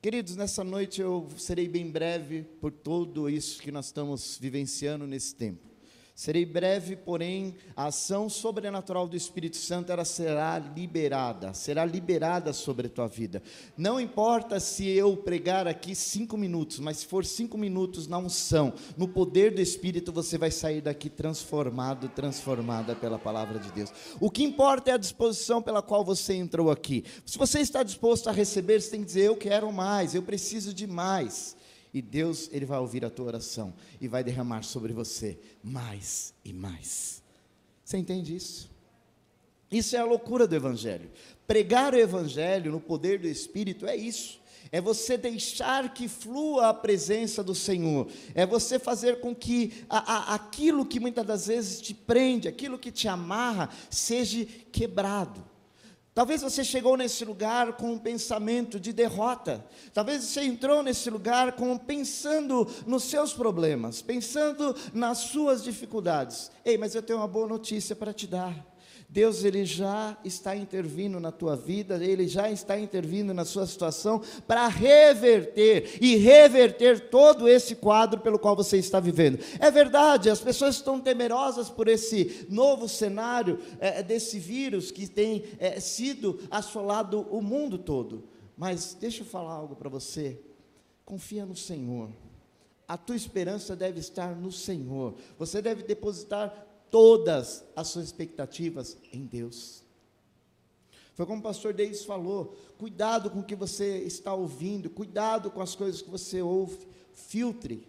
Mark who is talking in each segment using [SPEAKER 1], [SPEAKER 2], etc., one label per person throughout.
[SPEAKER 1] Queridos, nessa noite eu serei bem breve por tudo isso que nós estamos vivenciando nesse tempo. Serei breve, porém, a ação sobrenatural do Espírito Santo ela será liberada, será liberada sobre a tua vida. Não importa se eu pregar aqui cinco minutos, mas se for cinco minutos na unção, no poder do Espírito, você vai sair daqui transformado, transformada pela palavra de Deus. O que importa é a disposição pela qual você entrou aqui. Se você está disposto a receber, você tem que dizer: Eu quero mais, eu preciso de mais. E Deus, Ele vai ouvir a tua oração e vai derramar sobre você mais e mais. Você entende isso? Isso é a loucura do Evangelho. Pregar o Evangelho no poder do Espírito é isso. É você deixar que flua a presença do Senhor. É você fazer com que a, a, aquilo que muitas das vezes te prende, aquilo que te amarra, seja quebrado. Talvez você chegou nesse lugar com um pensamento de derrota. Talvez você entrou nesse lugar com pensando nos seus problemas, pensando nas suas dificuldades. Ei, mas eu tenho uma boa notícia para te dar. Deus ele já está intervindo na tua vida, ele já está intervindo na sua situação para reverter e reverter todo esse quadro pelo qual você está vivendo. É verdade, as pessoas estão temerosas por esse novo cenário é, desse vírus que tem é, sido assolado o mundo todo. Mas deixa eu falar algo para você. Confia no Senhor. A tua esperança deve estar no Senhor. Você deve depositar todas as suas expectativas em Deus. Foi como o pastor Deis falou: cuidado com o que você está ouvindo, cuidado com as coisas que você ouve, filtre,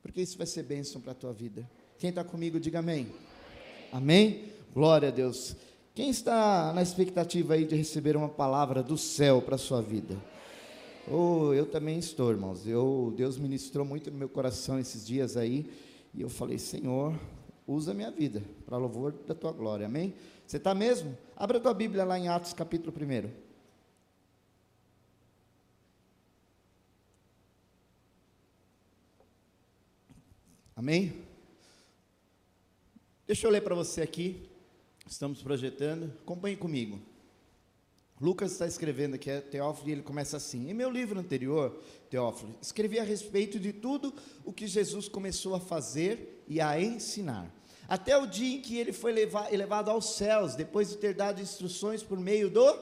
[SPEAKER 1] porque isso vai ser bênção para a tua vida. Quem está comigo, diga amém. amém. Amém? Glória a Deus. Quem está na expectativa aí de receber uma palavra do céu para a sua vida? Oh, eu também estou, irmãos. Eu, Deus ministrou muito no meu coração esses dias aí, e eu falei, Senhor, usa a minha vida para louvor da tua glória, amém? Você está mesmo? Abra a tua Bíblia lá em Atos capítulo 1. Amém? Deixa eu ler para você aqui. Estamos projetando. Acompanhe comigo. Lucas está escrevendo aqui, é Teófilo, e ele começa assim: Em meu livro anterior, Teófilo, escrevi a respeito de tudo o que Jesus começou a fazer e a ensinar, até o dia em que ele foi elevado aos céus, depois de ter dado instruções por meio do.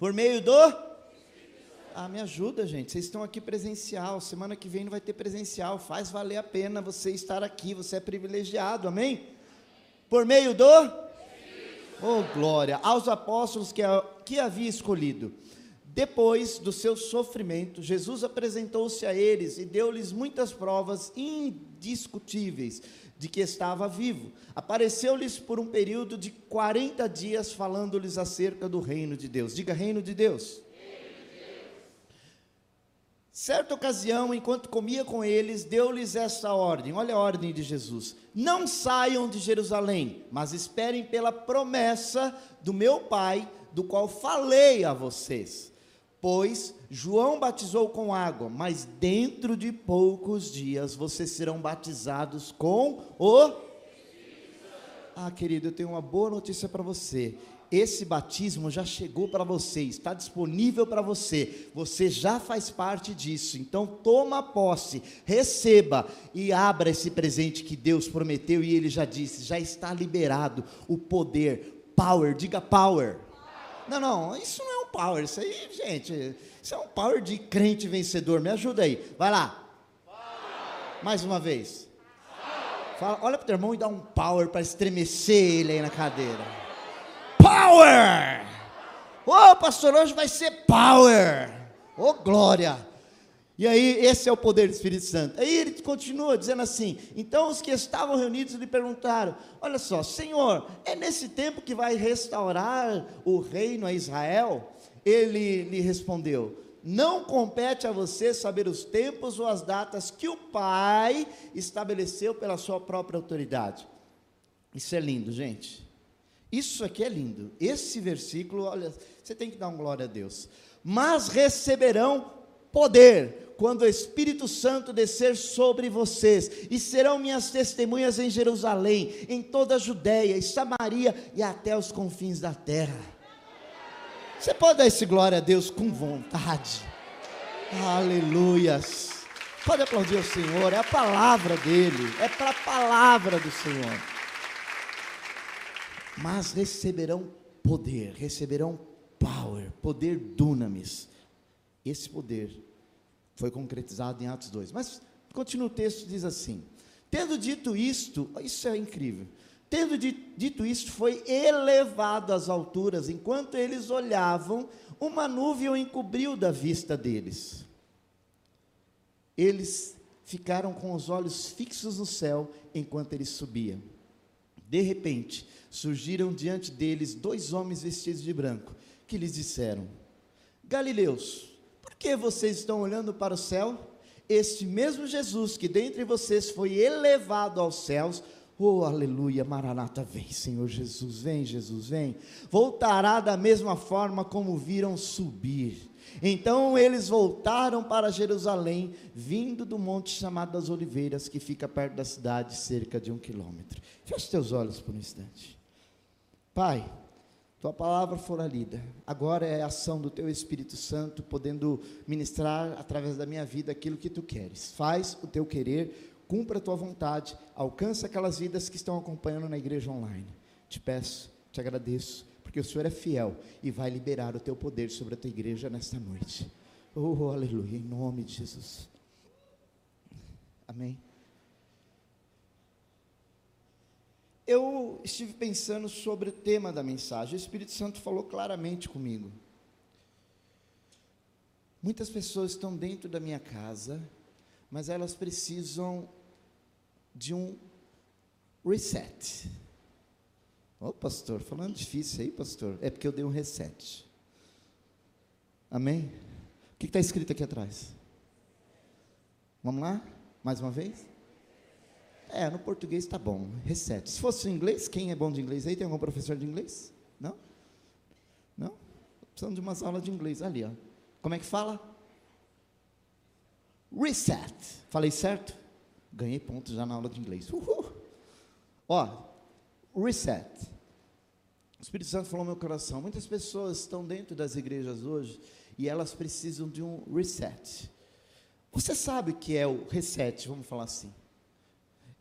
[SPEAKER 1] Por meio do. Ah, me ajuda, gente. Vocês estão aqui presencial. Semana que vem não vai ter presencial. Faz valer a pena você estar aqui. Você é privilegiado, amém? Por meio do Oh, glória! Aos apóstolos que, que havia escolhido. Depois do seu sofrimento, Jesus apresentou-se a eles e deu-lhes muitas provas indiscutíveis de que estava vivo. Apareceu-lhes por um período de 40 dias, falando-lhes acerca do reino de Deus. Diga, reino de Deus. Certa ocasião, enquanto comia com eles, deu-lhes esta ordem: olha a ordem de Jesus. Não saiam de Jerusalém, mas esperem pela promessa do meu Pai, do qual falei a vocês. Pois João batizou com água, mas dentro de poucos dias vocês serão batizados com o. Ah, querido, eu tenho uma boa notícia para você esse batismo já chegou para você, está disponível para você, você já faz parte disso. Então toma posse, receba e abra esse presente que Deus prometeu e ele já disse, já está liberado o poder, power, diga power. Não, não, isso não é um power, isso aí, gente, isso é um power de crente vencedor. Me ajuda aí. Vai lá. Mais uma vez. Fala, olha para o teu irmão e dá um power para estremecer ele aí na cadeira power. Oh, pastor, hoje vai ser power. Oh, glória. E aí, esse é o poder do Espírito Santo. Aí ele continua dizendo assim: então os que estavam reunidos lhe perguntaram: Olha só, Senhor, é nesse tempo que vai restaurar o reino a Israel? Ele lhe respondeu: Não compete a você saber os tempos ou as datas que o Pai estabeleceu pela sua própria autoridade. Isso é lindo, gente. Isso aqui é lindo. Esse versículo, olha, você tem que dar um glória a Deus. Mas receberão poder quando o Espírito Santo descer sobre vocês, e serão minhas testemunhas em Jerusalém, em toda a Judéia e Samaria e até os confins da terra. Você pode dar esse glória a Deus com vontade. Aleluias. Pode aplaudir o Senhor, é a palavra dele, é para a palavra do Senhor. Mas receberão poder, receberão power, poder dunamis. Esse poder foi concretizado em Atos 2. Mas continua o texto, diz assim: Tendo dito isto, isso é incrível. Tendo dito isto, foi elevado às alturas, enquanto eles olhavam, uma nuvem o encobriu da vista deles. Eles ficaram com os olhos fixos no céu enquanto ele subia. De repente, surgiram diante deles dois homens vestidos de branco, que lhes disseram: Galileus, por que vocês estão olhando para o céu? Este mesmo Jesus que dentre vocês foi elevado aos céus, Oh, aleluia, Maranata, vem, Senhor Jesus, vem, Jesus, vem. Voltará da mesma forma como viram subir. Então eles voltaram para Jerusalém, vindo do monte chamado das Oliveiras, que fica perto da cidade, cerca de um quilômetro. Feche teus olhos por um instante. Pai, tua palavra fora lida, agora é a ação do teu Espírito Santo, podendo ministrar através da minha vida aquilo que tu queres. Faz o teu querer cumpra a tua vontade, alcança aquelas vidas que estão acompanhando na igreja online. Te peço, te agradeço, porque o Senhor é fiel e vai liberar o teu poder sobre a tua igreja nesta noite. Oh, aleluia, em nome de Jesus. Amém. Eu estive pensando sobre o tema da mensagem. O Espírito Santo falou claramente comigo. Muitas pessoas estão dentro da minha casa mas elas precisam de um reset. Ô oh, pastor, falando difícil aí, pastor, é porque eu dei um reset. Amém? O que está escrito aqui atrás? Vamos lá? Mais uma vez? É, no português está bom, reset. Se fosse inglês, quem é bom de inglês aí? Tem algum professor de inglês? Não? Não? Precisamos de umas aulas de inglês ali, ó. Como é que fala? Reset. Falei certo? Ganhei pontos já na aula de inglês. Uhul. Ó, reset. O Espírito Santo falou no meu coração. Muitas pessoas estão dentro das igrejas hoje e elas precisam de um reset. Você sabe o que é o reset, vamos falar assim.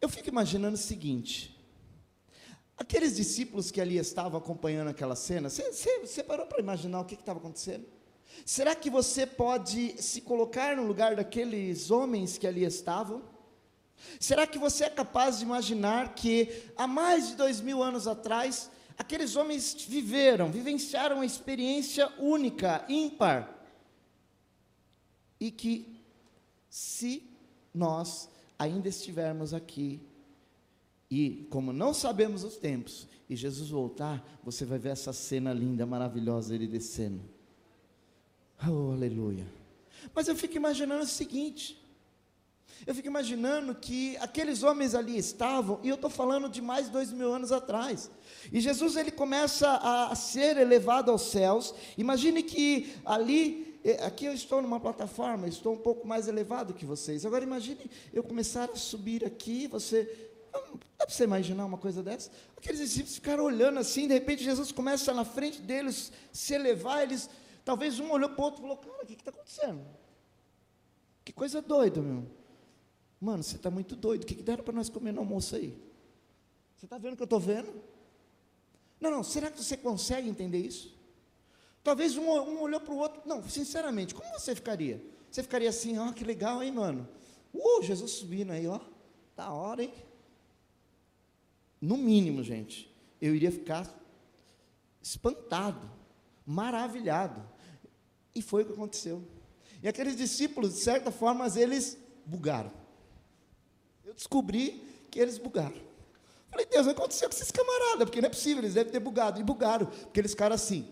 [SPEAKER 1] Eu fico imaginando o seguinte: aqueles discípulos que ali estavam acompanhando aquela cena, você, você, parou para imaginar o que estava acontecendo? Será que você pode se colocar no lugar daqueles homens que ali estavam? Será que você é capaz de imaginar que há mais de dois mil anos atrás, aqueles homens viveram, vivenciaram uma experiência única, ímpar, e que, se nós ainda estivermos aqui, e como não sabemos os tempos, e Jesus voltar, você vai ver essa cena linda, maravilhosa, ele descendo Oh, aleluia. Mas eu fico imaginando o seguinte: eu fico imaginando que aqueles homens ali estavam, e eu estou falando de mais dois mil anos atrás. E Jesus ele começa a ser elevado aos céus. Imagine que ali, aqui eu estou numa plataforma, estou um pouco mais elevado que vocês. Agora imagine eu começar a subir aqui, você. Dá para você imaginar uma coisa dessa? Aqueles discípulos ficaram olhando assim, de repente Jesus começa na frente deles se elevar, eles Talvez um olhou para o outro e falou: Cara, o que está acontecendo? Que coisa doida, meu. Mano, você está muito doido. O que, que deram para nós comer no almoço aí? Você está vendo o que eu estou vendo? Não, não, será que você consegue entender isso? Talvez um, um olhou para o outro. Não, sinceramente, como você ficaria? Você ficaria assim, ó, oh, que legal, hein, mano? Uh, Jesus subindo aí, ó. Da hora, hein? No mínimo, gente, eu iria ficar espantado, maravilhado. E foi o que aconteceu. E aqueles discípulos, de certa forma, eles bugaram. Eu descobri que eles bugaram. Falei, Deus, aconteceu com esses camaradas? Porque não é possível, eles devem ter bugado. E bugaram, porque eles ficaram assim.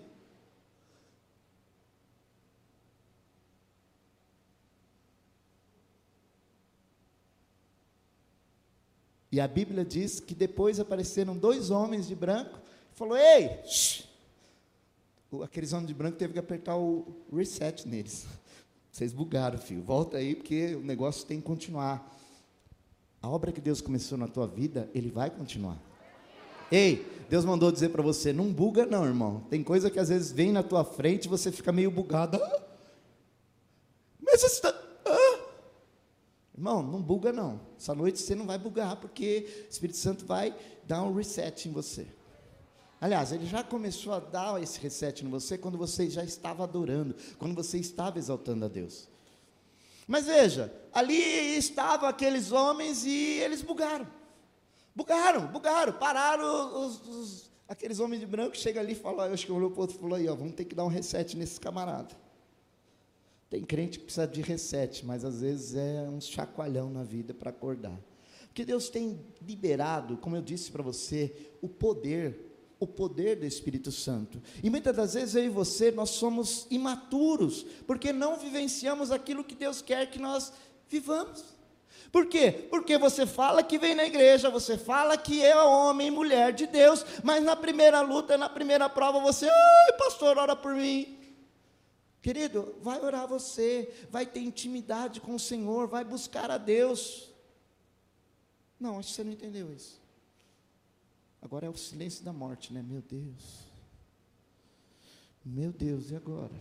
[SPEAKER 1] E a Bíblia diz que depois apareceram dois homens de branco, falou: Ei, shh, aqueles homens de branco teve que apertar o reset neles. Vocês bugaram, filho. Volta aí, porque o negócio tem que continuar. A obra que Deus começou na tua vida, Ele vai continuar. Ei, Deus mandou dizer para você, não buga não, irmão. Tem coisa que às vezes vem na tua frente e você fica meio bugado. Mas necessidade. Irmão, não buga não. Essa noite você não vai bugar, porque o Espírito Santo vai dar um reset em você. Aliás, ele já começou a dar esse reset em você quando você já estava adorando, quando você estava exaltando a Deus. Mas veja, ali estavam aqueles homens e eles bugaram. Bugaram, bugaram, pararam os, os, aqueles homens de branco, chega ali e fala, eu acho que olhou para o outro e falou aí, ó, vamos ter que dar um reset nesse camarada. Tem crente que precisa de reset, mas às vezes é um chacoalhão na vida para acordar. Porque Deus tem liberado, como eu disse para você, o poder o poder do Espírito Santo. E muitas das vezes eu e você, nós somos imaturos, porque não vivenciamos aquilo que Deus quer que nós vivamos. Por quê? Porque você fala que vem na igreja, você fala que é homem e mulher de Deus, mas na primeira luta, na primeira prova, você, ai, pastor, ora por mim. Querido, vai orar você, vai ter intimidade com o Senhor, vai buscar a Deus. Não, acho que você não entendeu isso. Agora é o silêncio da morte, né? Meu Deus. Meu Deus, e agora?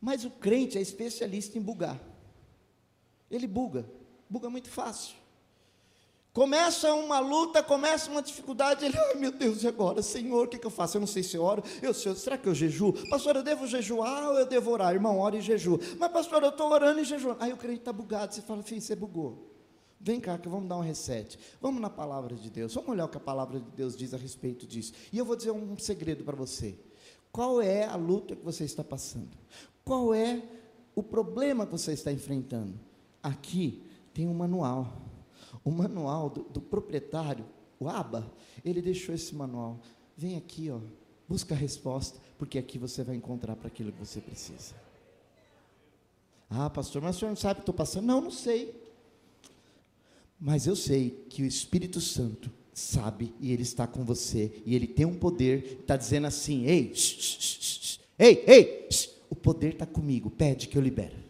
[SPEAKER 1] Mas o crente é especialista em bugar. Ele buga, buga muito fácil. Começa uma luta, começa uma dificuldade, ele, ai meu Deus, e agora? Senhor, o que, que eu faço? Eu não sei se eu oro, eu, será que eu jejuo? Pastor, eu devo jejuar ou eu devo orar? Irmão, ora e jejua. Mas pastor, eu estou orando e jejuando. Aí o crente está bugado, você fala, filho, você bugou. Vem cá, que vamos dar um reset. Vamos na palavra de Deus. Vamos olhar o que a palavra de Deus diz a respeito disso. E eu vou dizer um segredo para você. Qual é a luta que você está passando? Qual é o problema que você está enfrentando? Aqui tem um manual. O manual do, do proprietário, o ABA, ele deixou esse manual. Vem aqui, ó, busca a resposta, porque aqui você vai encontrar para aquilo que você precisa. Ah, pastor, mas o senhor não sabe o que estou passando? Não, não sei. Mas eu sei que o Espírito Santo sabe e ele está com você e ele tem um poder, está dizendo assim: ei, shh, shh, shh, ei, ei, o poder está comigo, pede que eu libere.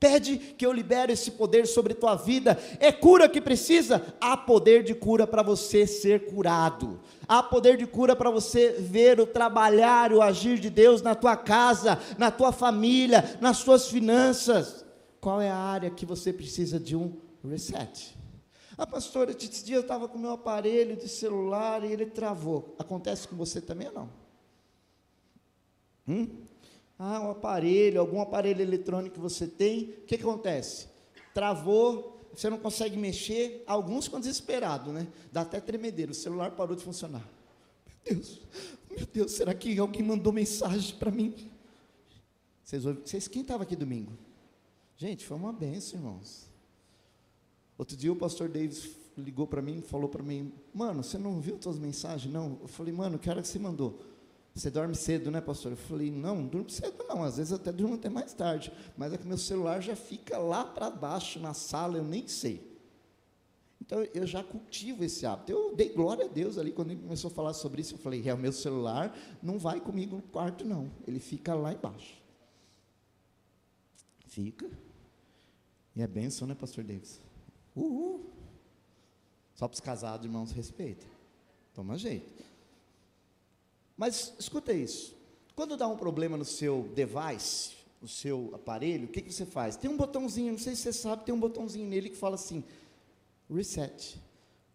[SPEAKER 1] Pede que eu libere esse poder sobre tua vida. É cura que precisa? Há poder de cura para você ser curado. Há poder de cura para você ver o trabalhar, o agir de Deus na tua casa, na tua família, nas suas finanças. Qual é a área que você precisa de um reset. Ah, pastora, esse dia eu estava com meu aparelho de celular e ele travou. Acontece com você também ou não? Hum? Ah, um aparelho, algum aparelho eletrônico que você tem, o que, acontece? Travou, você não consegue mexer, alguns ficam desesperados, né? Dá até tremedeiro, o celular parou de funcionar. Meu Deus, meu Deus, será que alguém mandou mensagem para mim? Vocês, vocês quem estava aqui domingo? Gente, foi uma benção, irmãos. Outro dia o pastor Davis ligou para mim falou para mim: Mano, você não viu suas mensagens? Não. Eu falei: Mano, que hora que você mandou? Você dorme cedo, né, pastor? Eu falei: Não, não durmo cedo, não. Às vezes até durmo até mais tarde. Mas é que meu celular já fica lá para baixo na sala, eu nem sei. Então eu já cultivo esse hábito. Eu dei glória a Deus ali quando ele começou a falar sobre isso. Eu falei: É, o meu celular não vai comigo no quarto, não. Ele fica lá embaixo. Fica. E é benção, né, pastor Davis? Uhul. Só para os casados, irmãos, respeita. Toma jeito. Mas escuta isso. Quando dá um problema no seu device, no seu aparelho, o que, que você faz? Tem um botãozinho, não sei se você sabe, tem um botãozinho nele que fala assim, reset.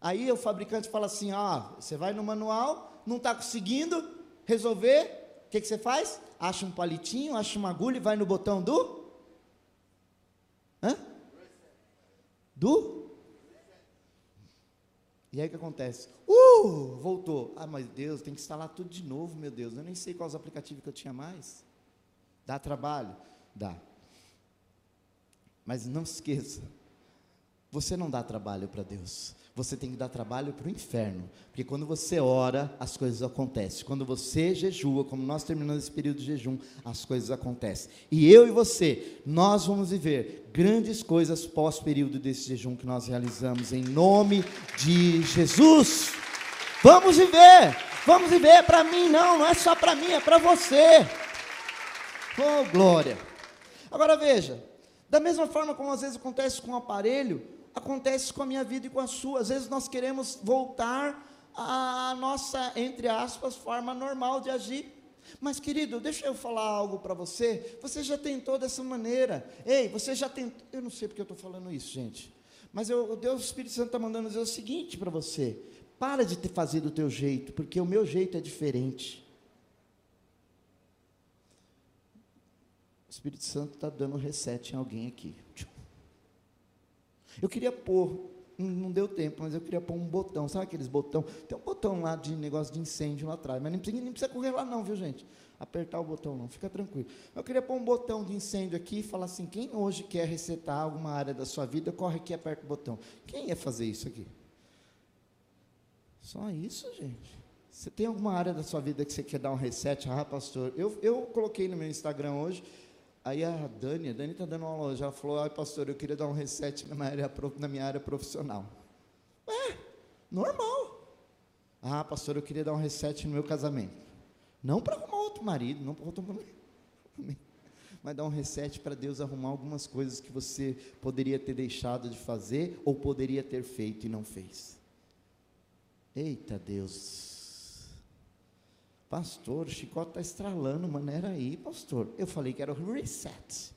[SPEAKER 1] Aí o fabricante fala assim, ah, você vai no manual, não está conseguindo resolver, o que, que você faz? Acha um palitinho, acha uma agulha e vai no botão do... Hã? Do? E aí o que acontece? Uh, voltou. Ah, mas Deus, tem que instalar tudo de novo, meu Deus. Eu nem sei quais aplicativos que eu tinha mais. Dá trabalho? Dá. Mas não se esqueça, você não dá trabalho para Deus você tem que dar trabalho para o inferno. Porque quando você ora, as coisas acontecem. Quando você jejua, como nós terminamos esse período de jejum, as coisas acontecem. E eu e você, nós vamos viver grandes coisas pós-período desse jejum que nós realizamos, em nome de Jesus. Vamos viver, vamos viver. Para mim, não, não é só para mim, é para você. Oh, glória. Agora veja, da mesma forma como às vezes acontece com o aparelho, acontece com a minha vida e com a sua. Às vezes nós queremos voltar à nossa, entre aspas, forma normal de agir. Mas, querido, deixa eu falar algo para você. Você já tentou dessa maneira. Ei, você já tentou. Eu não sei porque eu estou falando isso, gente. Mas eu, Deus, o Espírito Santo está mandando dizer o seguinte para você: para de ter fazer do teu jeito, porque o meu jeito é diferente. O Espírito Santo está dando reset em alguém aqui. Eu queria pôr, não deu tempo, mas eu queria pôr um botão, sabe aqueles botão? Tem um botão lá de negócio de incêndio lá atrás, mas nem precisa, nem precisa correr lá não, viu gente? Apertar o botão não, fica tranquilo. Eu queria pôr um botão de incêndio aqui e falar assim, quem hoje quer resetar alguma área da sua vida, corre aqui e aperta o botão. Quem ia fazer isso aqui? Só isso, gente. Você tem alguma área da sua vida que você quer dar um reset? Ah, pastor, eu, eu coloquei no meu Instagram hoje, Aí a Dani, a Dani está dando aula hoje, ela falou, ai pastor, eu queria dar um reset na minha área, na minha área profissional. É, normal. Ah, pastor, eu queria dar um reset no meu casamento. Não para arrumar outro marido, não para outro marido. Mas dar um reset para Deus arrumar algumas coisas que você poderia ter deixado de fazer ou poderia ter feito e não fez. Eita Deus. Pastor, o chicote está estralando, maneira aí, pastor. Eu falei que era o reset.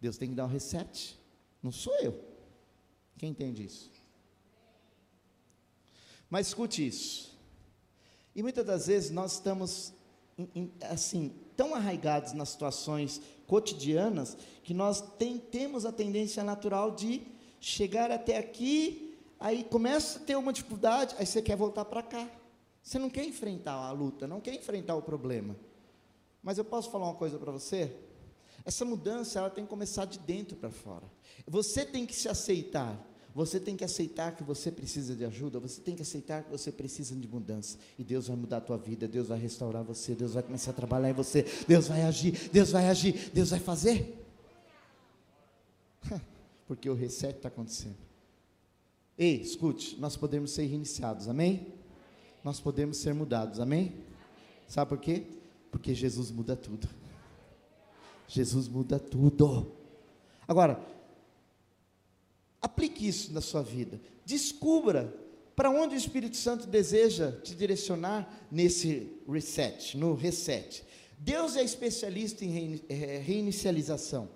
[SPEAKER 1] Deus tem que dar um reset. Não sou eu. Quem entende isso? Mas escute isso. E muitas das vezes nós estamos assim tão arraigados nas situações cotidianas que nós tem, temos a tendência natural de chegar até aqui, aí começa a ter uma dificuldade, aí você quer voltar para cá. Você não quer enfrentar a luta, não quer enfrentar o problema. Mas eu posso falar uma coisa para você? Essa mudança ela tem que começar de dentro para fora. Você tem que se aceitar. Você tem que aceitar que você precisa de ajuda, você tem que aceitar que você precisa de mudança. E Deus vai mudar a tua vida, Deus vai restaurar você, Deus vai começar a trabalhar em você, Deus vai agir, Deus vai agir, Deus vai fazer. Porque o reset está acontecendo. Ei, escute, nós podemos ser reiniciados, amém? Nós podemos ser mudados, amém? Sabe por quê? Porque Jesus muda tudo. Jesus muda tudo. Agora, aplique isso na sua vida. Descubra para onde o Espírito Santo deseja te direcionar nesse reset, no reset. Deus é especialista em é, reinicialização.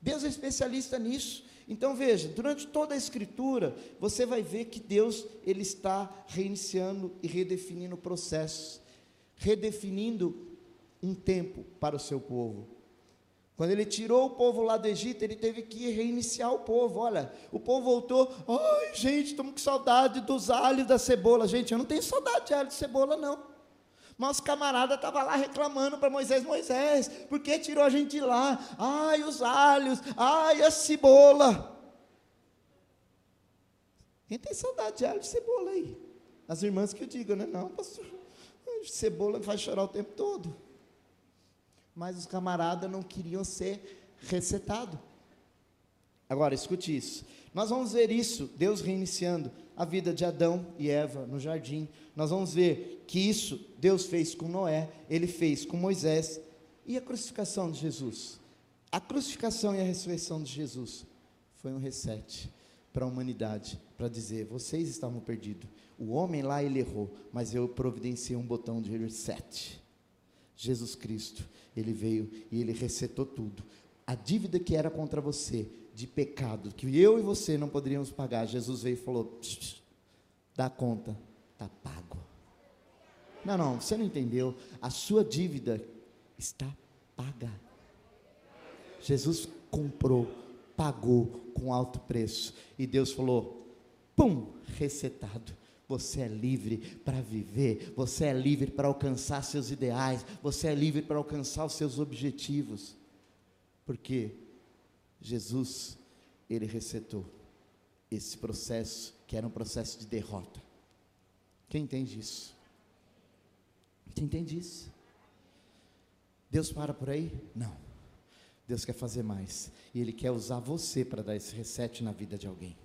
[SPEAKER 1] Deus é especialista nisso. Então veja, durante toda a escritura, você vai ver que Deus ele está reiniciando e redefinindo processos, redefinindo um tempo para o seu povo. Quando ele tirou o povo lá do Egito, ele teve que reiniciar o povo. Olha, o povo voltou. Ai, gente, estamos com saudade dos alhos da cebola. Gente, eu não tenho saudade de alho de cebola, não. Mas camarada estava lá reclamando para Moisés, Moisés, por que tirou a gente de lá? Ai, os alhos, ai, a cebola. Quem tem saudade de alho e cebola aí? As irmãs que eu digo, né? Não, pastor, cebola faz chorar o tempo todo. Mas os camaradas não queriam ser recetados. Agora, escute isso. Nós vamos ver isso, Deus reiniciando a vida de Adão e Eva no jardim. Nós vamos ver que isso Deus fez com Noé, ele fez com Moisés. E a crucificação de Jesus? A crucificação e a ressurreição de Jesus foi um reset para a humanidade, para dizer: vocês estavam perdidos. O homem lá ele errou, mas eu providenciei um botão de reset. Jesus Cristo, ele veio e ele resetou tudo. A dívida que era contra você, de pecado que eu e você não poderíamos pagar, Jesus veio e falou: dá conta, está pago. Não, não, você não entendeu. A sua dívida está paga. Jesus comprou, pagou com alto preço. E Deus falou: pum, resetado. Você é livre para viver, você é livre para alcançar seus ideais, você é livre para alcançar os seus objetivos. Porque Jesus, ele resetou esse processo, que era um processo de derrota. Quem entende isso? Quem entende isso? Deus para por aí? Não. Deus quer fazer mais. E Ele quer usar você para dar esse reset na vida de alguém.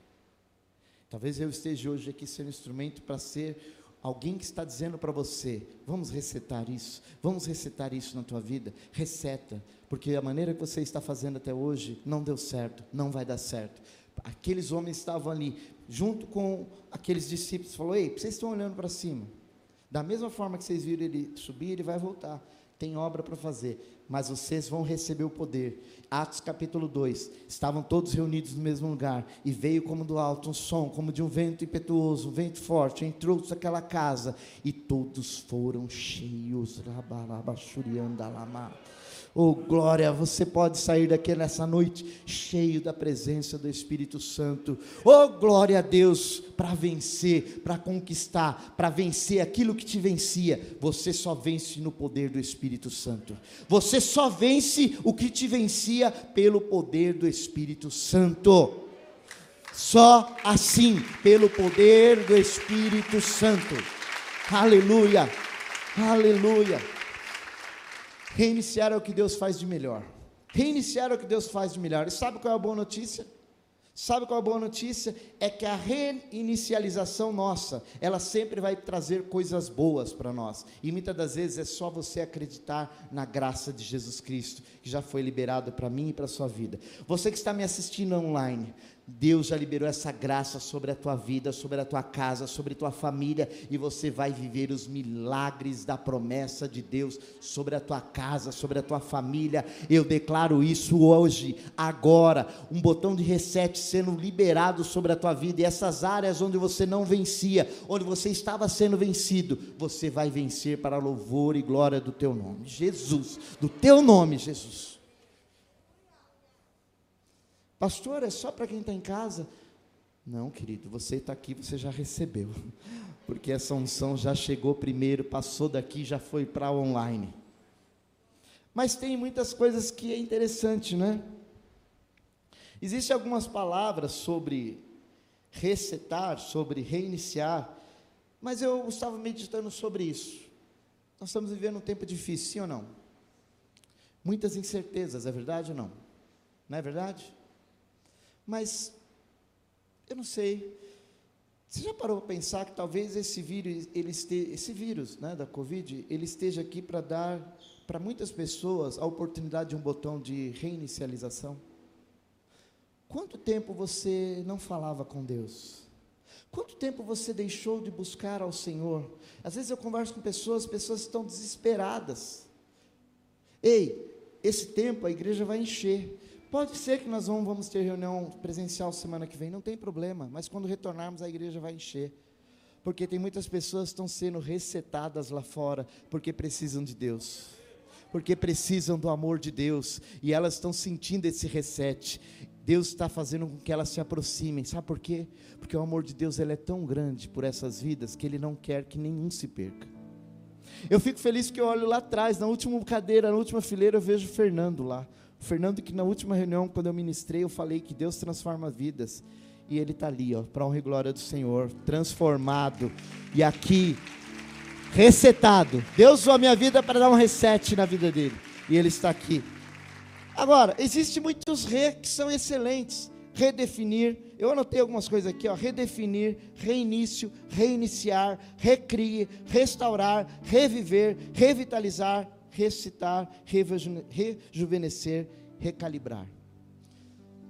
[SPEAKER 1] Talvez eu esteja hoje aqui sendo instrumento para ser alguém que está dizendo para você: vamos resetar isso, vamos resetar isso na tua vida. Reseta, porque a maneira que você está fazendo até hoje não deu certo, não vai dar certo. Aqueles homens estavam ali, junto com aqueles discípulos, falou: Ei, vocês estão olhando para cima. Da mesma forma que vocês viram ele subir, ele vai voltar. Tem obra para fazer, mas vocês vão receber o poder. Atos capítulo 2. Estavam todos reunidos no mesmo lugar, e veio como do alto um som, como de um vento impetuoso, um vento forte, entrou naquela casa, e todos foram cheios. Rabalabachuriandalama. Oh, glória, você pode sair daqui nessa noite cheio da presença do Espírito Santo. Oh, glória a Deus, para vencer, para conquistar, para vencer aquilo que te vencia. Você só vence no poder do Espírito Santo. Você só vence o que te vencia pelo poder do Espírito Santo. Só assim, pelo poder do Espírito Santo. Aleluia. Aleluia. Reiniciar é o que Deus faz de melhor. Reiniciar é o que Deus faz de melhor. E sabe qual é a boa notícia? Sabe qual é a boa notícia? É que a reinicialização nossa, ela sempre vai trazer coisas boas para nós. E muitas das vezes é só você acreditar na graça de Jesus Cristo, que já foi liberado para mim e para a sua vida. Você que está me assistindo online, Deus já liberou essa graça sobre a tua vida, sobre a tua casa, sobre a tua família, e você vai viver os milagres da promessa de Deus sobre a tua casa, sobre a tua família. Eu declaro isso hoje, agora, um botão de reset sendo liberado sobre a tua vida, e essas áreas onde você não vencia, onde você estava sendo vencido, você vai vencer para louvor e glória do teu nome, Jesus, do teu nome, Jesus. Pastor, é só para quem está em casa? Não, querido, você está aqui, você já recebeu. Porque essa unção já chegou primeiro, passou daqui, já foi para online. Mas tem muitas coisas que é interessante, né? Existem algumas palavras sobre resetar, sobre reiniciar, mas eu estava meditando sobre isso. Nós estamos vivendo um tempo difícil, sim ou não? Muitas incertezas, é verdade ou não? Não é verdade? Mas eu não sei. Você já parou para pensar que talvez esse vírus, ele esse vírus, né, da Covid, ele esteja aqui para dar para muitas pessoas a oportunidade de um botão de reinicialização? Quanto tempo você não falava com Deus? Quanto tempo você deixou de buscar ao Senhor? Às vezes eu converso com pessoas, pessoas estão desesperadas. Ei, esse tempo a igreja vai encher. Pode ser que nós vamos, ter reunião presencial semana que vem, não tem problema, mas quando retornarmos a igreja vai encher. Porque tem muitas pessoas que estão sendo resetadas lá fora, porque precisam de Deus. Porque precisam do amor de Deus e elas estão sentindo esse reset. Deus está fazendo com que elas se aproximem. Sabe por quê? Porque o amor de Deus ele é tão grande por essas vidas que Ele não quer que nenhum se perca. Eu fico feliz que eu olho lá atrás, na última cadeira, na última fileira, eu vejo o Fernando lá. Fernando, que na última reunião, quando eu ministrei, eu falei que Deus transforma vidas. E ele está ali, ó, para honra e glória do Senhor, transformado. E aqui, resetado. Deus usou a minha vida para dar um reset na vida dele. E ele está aqui. Agora, existem muitos re que são excelentes. Redefinir, eu anotei algumas coisas aqui, ó. Redefinir, reinício, reiniciar, recrie, restaurar, reviver, revitalizar, recitar, rejuvenescer, recalibrar.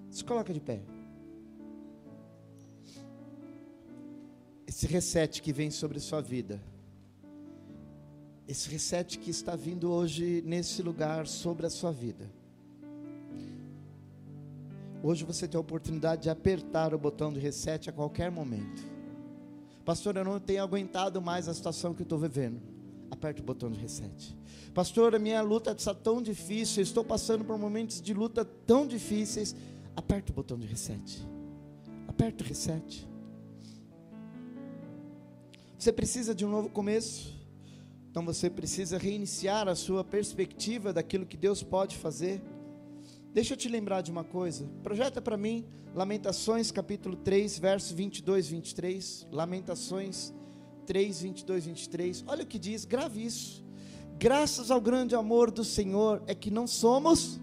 [SPEAKER 1] Se coloca de pé. Esse reset que vem sobre a sua vida, esse reset que está vindo hoje nesse lugar sobre a sua vida. Hoje você tem a oportunidade de apertar o botão de reset a qualquer momento. Pastor, eu não tenho aguentado mais a situação que eu estou vivendo. Aperte o botão de reset. Pastor, a minha luta está tão difícil, estou passando por momentos de luta tão difíceis. Aperta o botão de reset. Aperta o reset. Você precisa de um novo começo. Então você precisa reiniciar a sua perspectiva daquilo que Deus pode fazer. Deixa eu te lembrar de uma coisa. Projeta para mim Lamentações capítulo 3, verso 22 e 23. Lamentações 3, 22 e 23. Olha o que diz, grave isso graças ao grande amor do Senhor, é que não somos.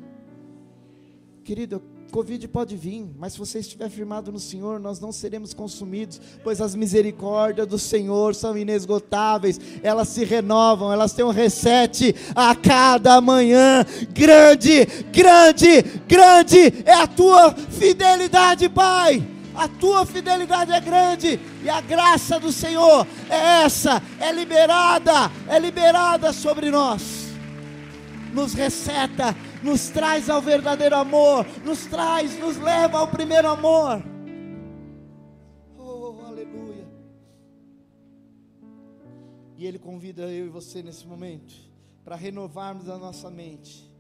[SPEAKER 1] Querido, Covid pode vir, mas se você estiver firmado no Senhor, nós não seremos consumidos, pois as misericórdias do Senhor são inesgotáveis, elas se renovam, elas têm um reset a cada manhã. Grande, grande, grande é a tua fidelidade, Pai a tua fidelidade é grande e a graça do Senhor é essa, é liberada, é liberada sobre nós. nos reseta, nos traz ao verdadeiro amor, nos traz, nos leva ao primeiro amor. Oh, aleluia. E Ele convida eu e você nesse momento para renovarmos a nossa mente.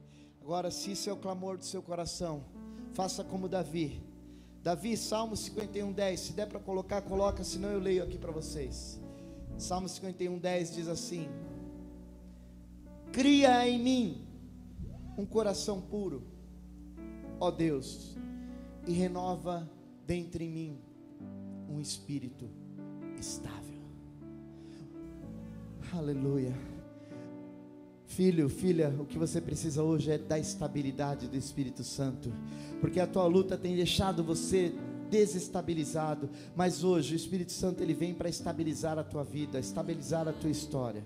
[SPEAKER 1] Agora, se isso é o clamor do seu coração, faça como Davi. Davi, Salmo 51, 10. Se der para colocar, coloca, senão eu leio aqui para vocês. Salmo 51, 10 diz assim: Cria em mim um coração puro, ó Deus, e renova dentro em mim um espírito estável. Aleluia. Filho, filha, o que você precisa hoje é da estabilidade do Espírito Santo, porque a tua luta tem deixado você desestabilizado, mas hoje o Espírito Santo ele vem para estabilizar a tua vida, estabilizar a tua história.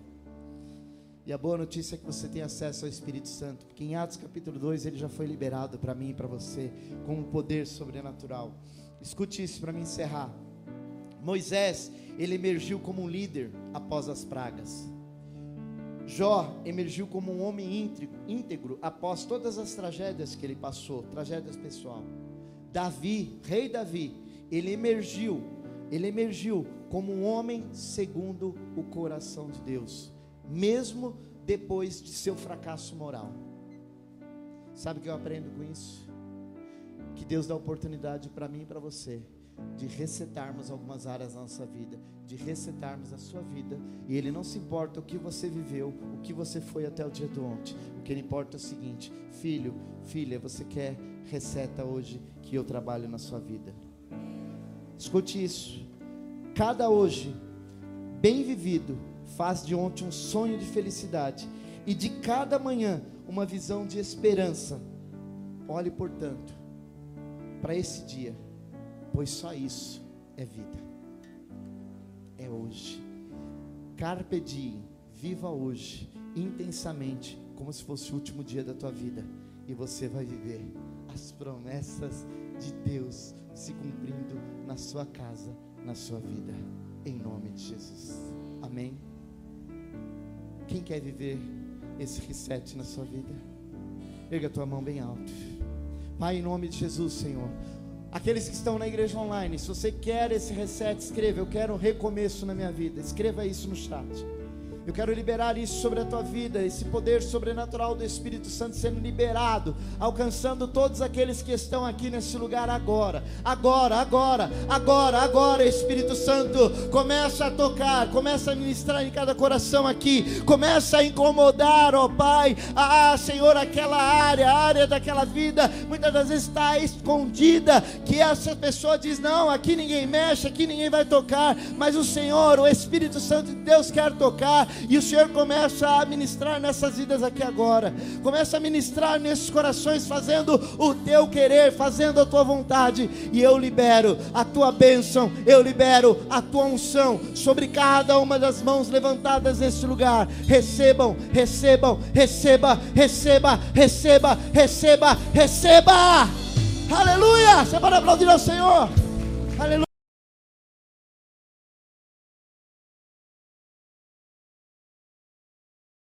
[SPEAKER 1] E a boa notícia é que você tem acesso ao Espírito Santo, porque em Atos capítulo 2 ele já foi liberado para mim e para você, com um poder sobrenatural. Escute isso para me encerrar. Moisés, ele emergiu como um líder após as pragas. Jó emergiu como um homem íntegro após todas as tragédias que ele passou, tragédias pessoal. Davi, rei Davi, ele emergiu, ele emergiu como um homem segundo o coração de Deus mesmo depois de seu fracasso moral. Sabe o que eu aprendo com isso? Que Deus dá oportunidade para mim e para você de resetarmos algumas áreas da nossa vida, de resetarmos a sua vida, e Ele não se importa o que você viveu, o que você foi até o dia de ontem, o que Ele importa é o seguinte: filho, filha, você quer receta hoje que eu trabalho na sua vida? Escute isso, cada hoje, bem vivido, faz de ontem um sonho de felicidade e de cada manhã uma visão de esperança. Olhe, portanto, para esse dia, pois só isso é vida. É hoje. Carpe diem, viva hoje, intensamente, como se fosse o último dia da tua vida, e você vai viver as promessas de Deus se cumprindo na sua casa, na sua vida, em nome de Jesus. Amém. Quem quer viver esse reset na sua vida? Erga tua mão bem alto. Pai, em nome de Jesus, Senhor. Aqueles que estão na igreja online, se você quer esse reset, escreva. Eu quero um recomeço na minha vida. Escreva isso no chat. Eu quero liberar isso sobre a tua vida, esse poder sobrenatural do Espírito Santo sendo liberado, alcançando todos aqueles que estão aqui nesse lugar agora. Agora, agora, agora, agora, Espírito Santo, começa a tocar, começa a ministrar em cada coração aqui, começa a incomodar, ó Pai, ah, Senhor, aquela área, a área daquela vida, muitas das vezes está escondida, que essa pessoa diz: "Não, aqui ninguém mexe, aqui ninguém vai tocar", mas o Senhor, o Espírito Santo de Deus quer tocar e o Senhor começa a ministrar nessas vidas aqui agora. Começa a ministrar nesses corações, fazendo o teu querer, fazendo a tua vontade. E eu libero a tua bênção, eu libero a tua unção sobre cada uma das mãos levantadas nesse lugar. Recebam, recebam, receba, receba, receba, receba, receba. Aleluia! Você pode aplaudir ao Senhor. Aleluia.